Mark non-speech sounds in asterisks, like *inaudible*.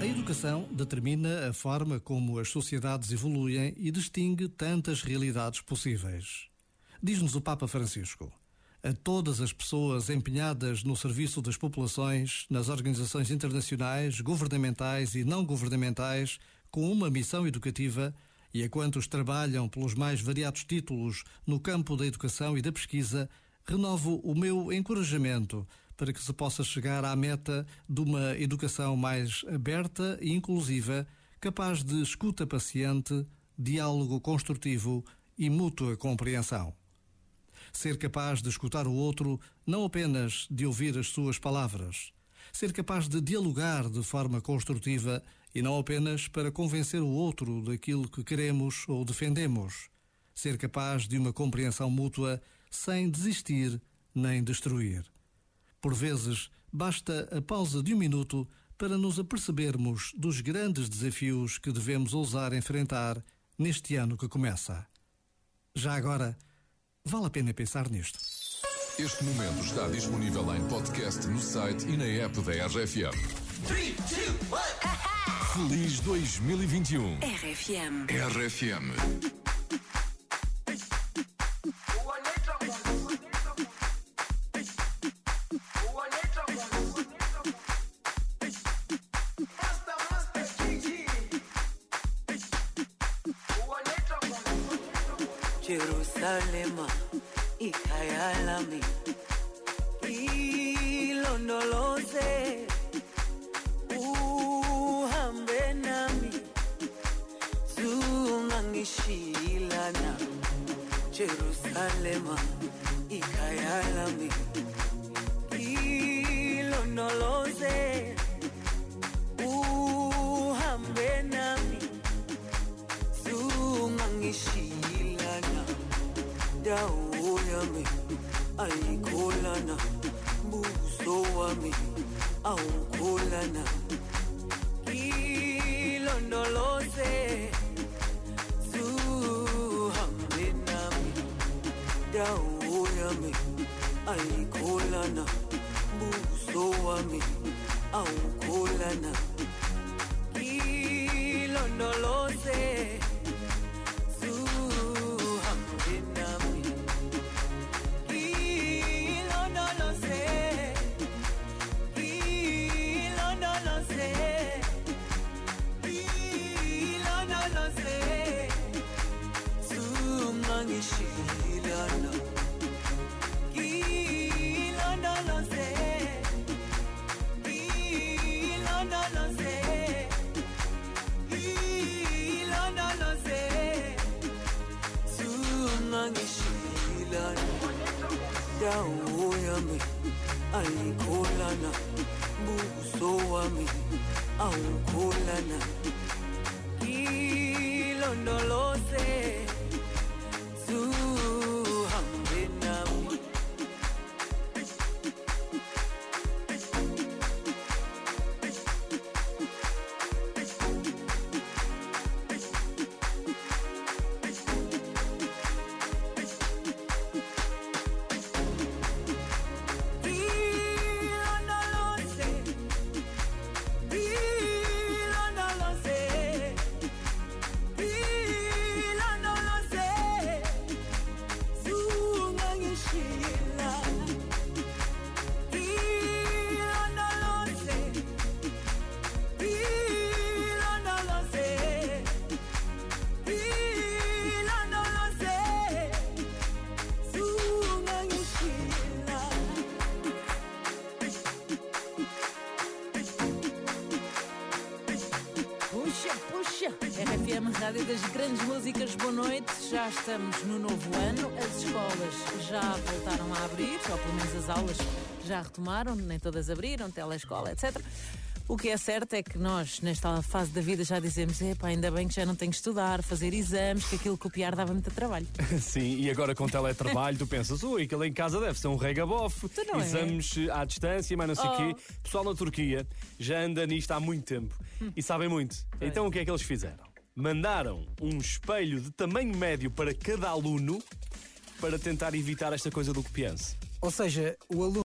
A educação determina a forma como as sociedades evoluem e distingue tantas realidades possíveis. Diz-nos o Papa Francisco. A todas as pessoas empenhadas no serviço das populações, nas organizações internacionais, governamentais e não governamentais, com uma missão educativa, e a quantos trabalham pelos mais variados títulos no campo da educação e da pesquisa, renovo o meu encorajamento para que se possa chegar à meta de uma educação mais aberta e inclusiva, capaz de escuta paciente, diálogo construtivo e mútua compreensão. Ser capaz de escutar o outro, não apenas de ouvir as suas palavras. Ser capaz de dialogar de forma construtiva e não apenas para convencer o outro daquilo que queremos ou defendemos. Ser capaz de uma compreensão mútua sem desistir nem destruir. Por vezes, basta a pausa de um minuto para nos apercebermos dos grandes desafios que devemos ousar enfrentar neste ano que começa. Já agora, vale a pena pensar nisto. Este momento está disponível em podcast no site e na app da RFM. Feliz 2021. RFM. RFM. Jerusalema ikhaya lami ilondoloze uhambe nami zungangishilana Jerusalema ikhaya lami ilondoloze dawo yami ayikholana buso wami awukholana ilondoloze zuhambe nami. Dawo yami ayikholana buso wami awukholana ilondoloze dawo yami ayikholana awukholana ilondoloze RFM, Rádio das Grandes Músicas, boa noite. Já estamos no novo ano, as escolas já voltaram a abrir, ou pelo menos as aulas já retomaram, nem todas abriram, telescola, etc. O que é certo é que nós, nesta fase da vida, já dizemos: epá, ainda bem que já não tenho que estudar, fazer exames, que aquilo copiar dava muito trabalho. *laughs* Sim, e agora com teletrabalho tu pensas, ui, aquele em casa deve ser um regabof, é? exames eh, à distância, mas não sei o Oh. quê. Pessoal na Turquia já anda nisto há muito tempo e sabem muito. Então o que é que eles fizeram? Mandaram um espelho de tamanho médio para cada aluno para tentar evitar esta coisa do copiança. Ou seja, o aluno